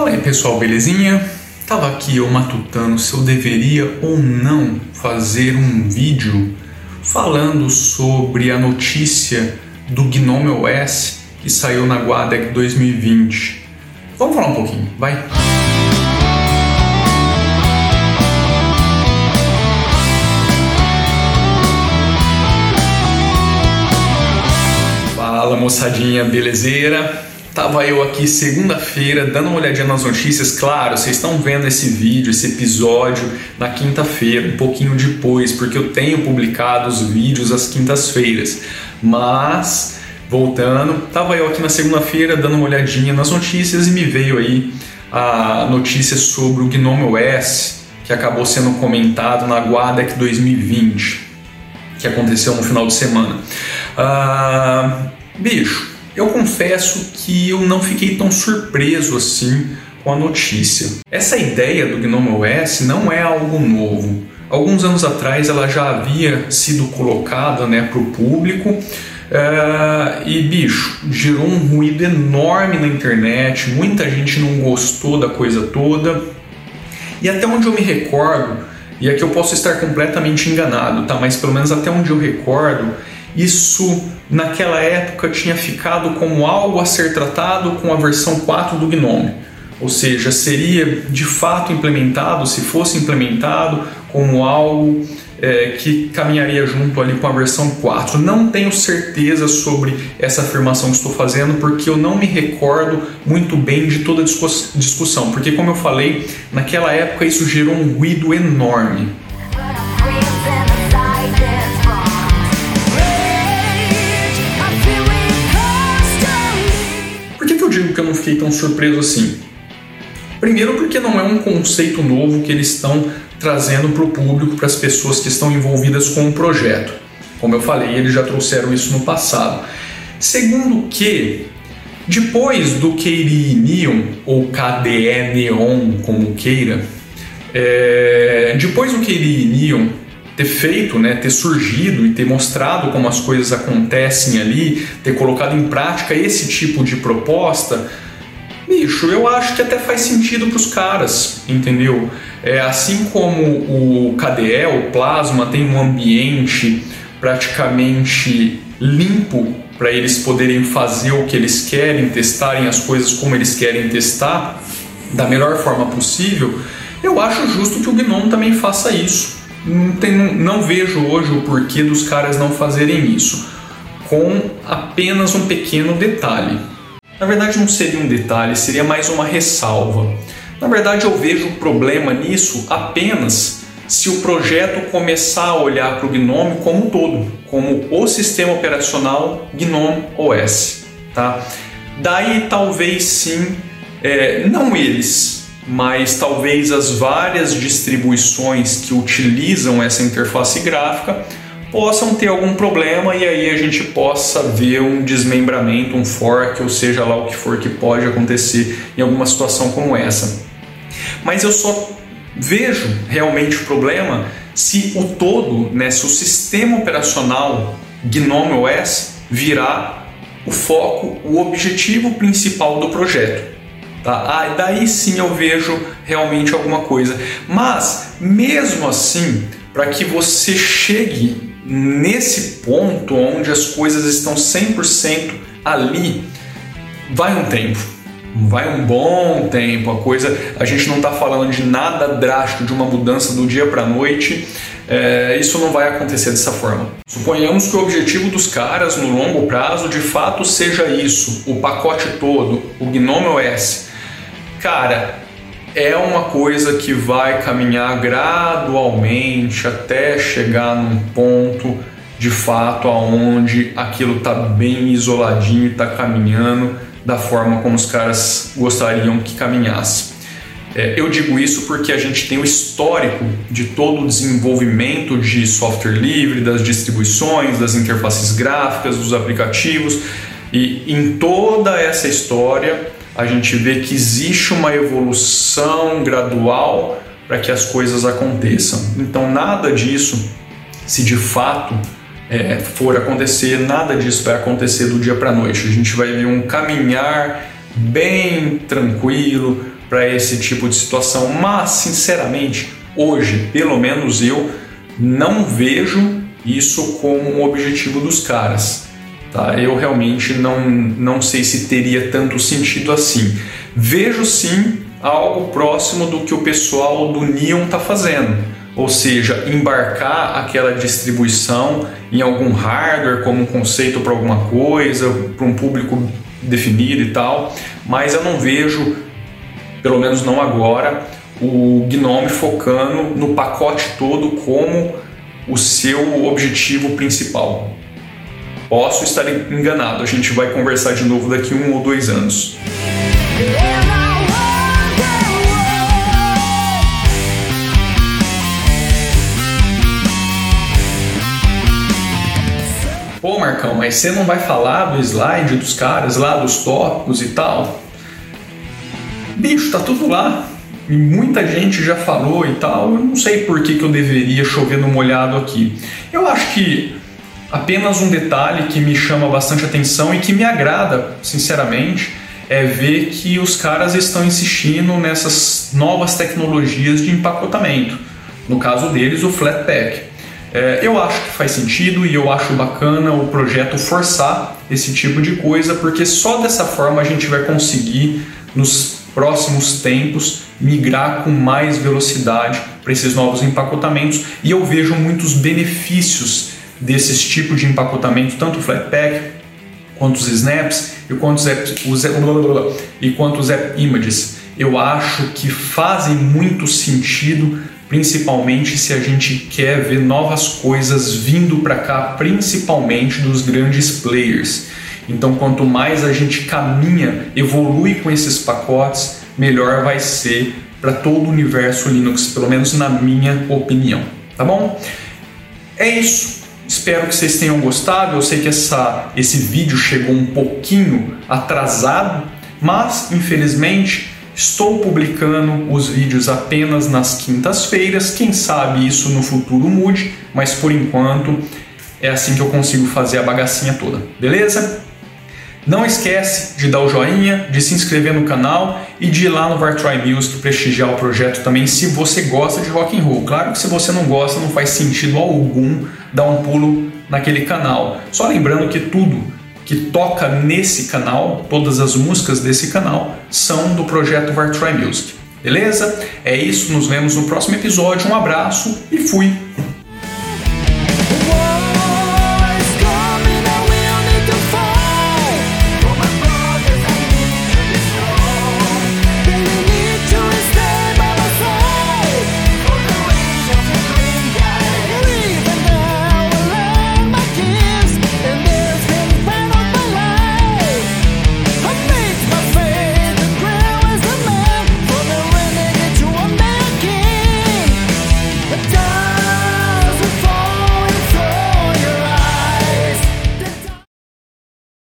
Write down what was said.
Fala aí pessoal, belezinha? Tava aqui eu matutando se eu deveria ou não fazer um vídeo falando sobre a notícia do Gnome OS que saiu na Guadec 2020. Vamos falar um pouquinho, vai? Fala moçadinha, belezeira? Tava eu aqui segunda-feira dando uma olhadinha nas notícias. Claro, vocês estão vendo esse vídeo, esse episódio na quinta-feira, um pouquinho depois, porque eu tenho publicado os vídeos às quintas-feiras. Mas, voltando, tava eu aqui na segunda-feira dando uma olhadinha nas notícias e me veio aí a notícia sobre o Gnome OS, que acabou sendo comentado na Guadec 2020, que aconteceu no final de semana. Ah, bicho, eu confesso que eu não fiquei tão surpreso assim com a notícia. Essa ideia do Gnome OS não é algo novo. Alguns anos atrás ela já havia sido colocada né, para o público uh, e, bicho, gerou um ruído enorme na internet, muita gente não gostou da coisa toda. E até onde eu me recordo, e aqui eu posso estar completamente enganado, tá? mas pelo menos até onde eu recordo, isso naquela época tinha ficado como algo a ser tratado com a versão 4 do Gnome. Ou seja, seria de fato implementado, se fosse implementado, como algo é, que caminharia junto ali com a versão 4. Não tenho certeza sobre essa afirmação que estou fazendo, porque eu não me recordo muito bem de toda a discussão, porque, como eu falei, naquela época isso gerou um ruído enorme. Que eu não fiquei tão surpreso assim? Primeiro, porque não é um conceito novo que eles estão trazendo para o público, para as pessoas que estão envolvidas com o projeto. Como eu falei, eles já trouxeram isso no passado. Segundo, que depois do KDE Neon, ou KDE Neon, como queira, é, depois do KDE Neon, ter feito, né, ter surgido e ter mostrado como as coisas acontecem ali, ter colocado em prática esse tipo de proposta, bicho, eu acho que até faz sentido para os caras, entendeu? É, assim como o KDE, o Plasma, tem um ambiente praticamente limpo para eles poderem fazer o que eles querem, testarem as coisas como eles querem testar, da melhor forma possível, eu acho justo que o Gnome também faça isso não, tem, não, vejo hoje o porquê dos caras não fazerem isso, com apenas um pequeno detalhe. Na verdade, não seria um detalhe, seria mais uma ressalva. Na verdade, eu vejo o problema nisso apenas se o projeto começar a olhar para o Gnome como um todo, como o sistema operacional Gnome OS. Tá? Daí talvez sim, é, não eles, mas talvez as várias distribuições que utilizam essa interface gráfica possam ter algum problema e aí a gente possa ver um desmembramento, um fork, ou seja lá o que for que pode acontecer em alguma situação como essa. Mas eu só vejo realmente o problema se o todo, né, se o sistema operacional GNOME OS virar o foco, o objetivo principal do projeto. Tá? Ah, daí sim eu vejo realmente alguma coisa. Mas, mesmo assim, para que você chegue nesse ponto onde as coisas estão 100% ali, vai um tempo. Vai um bom tempo, a coisa. A gente não está falando de nada drástico, de uma mudança do dia para a noite. É, isso não vai acontecer dessa forma. Suponhamos que o objetivo dos caras no longo prazo de fato seja isso, o pacote todo, o Gnome OS. Cara, é uma coisa que vai caminhar gradualmente até chegar num ponto de fato aonde aquilo está bem isoladinho e está caminhando da forma como os caras gostariam que caminhasse. É, eu digo isso porque a gente tem o histórico de todo o desenvolvimento de software livre, das distribuições, das interfaces gráficas, dos aplicativos, e em toda essa história a gente vê que existe uma evolução gradual para que as coisas aconteçam. Então, nada disso, se de fato é, for acontecer, nada disso vai acontecer do dia para a noite. A gente vai ver um caminhar bem tranquilo para esse tipo de situação, mas sinceramente, hoje, pelo menos eu não vejo isso como um objetivo dos caras. Tá? Eu realmente não, não sei se teria tanto sentido assim. Vejo sim algo próximo do que o pessoal do Neon está fazendo, ou seja, embarcar aquela distribuição em algum hardware como um conceito para alguma coisa, para um público definido e tal, mas eu não vejo, pelo menos não agora, o Gnome focando no pacote todo como o seu objetivo principal. Posso estar enganado, a gente vai conversar de novo daqui um ou dois anos. Pô, Marcão, mas você não vai falar do slide dos caras lá, dos tópicos e tal? Bicho, tá tudo lá. E muita gente já falou e tal. Eu não sei por que, que eu deveria chover no molhado aqui. Eu acho que apenas um detalhe que me chama bastante atenção e que me agrada, sinceramente, é ver que os caras estão insistindo nessas novas tecnologias de empacotamento. No caso deles, o Flatpak. É, eu acho que faz sentido e eu acho bacana o projeto forçar esse tipo de coisa, porque só dessa forma a gente vai conseguir, nos próximos tempos, migrar com mais velocidade para esses novos empacotamentos e eu vejo muitos benefícios desses tipos de empacotamento, tanto o Flatpak quanto os snaps e quanto os, app, os, e quanto os app images. Eu acho que fazem muito sentido principalmente se a gente quer ver novas coisas vindo para cá, principalmente dos grandes players. Então, quanto mais a gente caminha, evolui com esses pacotes, melhor vai ser para todo o universo Linux, pelo menos na minha opinião. Tá bom? É isso. Espero que vocês tenham gostado. Eu sei que essa, esse vídeo chegou um pouquinho atrasado, mas infelizmente Estou publicando os vídeos apenas nas quintas-feiras, quem sabe isso no futuro mude, mas por enquanto é assim que eu consigo fazer a bagacinha toda, beleza? Não esquece de dar o joinha, de se inscrever no canal e de ir lá no Vartry Music prestigiar o projeto também se você gosta de rock and roll. Claro que se você não gosta não faz sentido algum dar um pulo naquele canal. Só lembrando que tudo que toca nesse canal, todas as músicas desse canal, são do projeto Vartry Music. Beleza? É isso, nos vemos no próximo episódio. Um abraço e fui!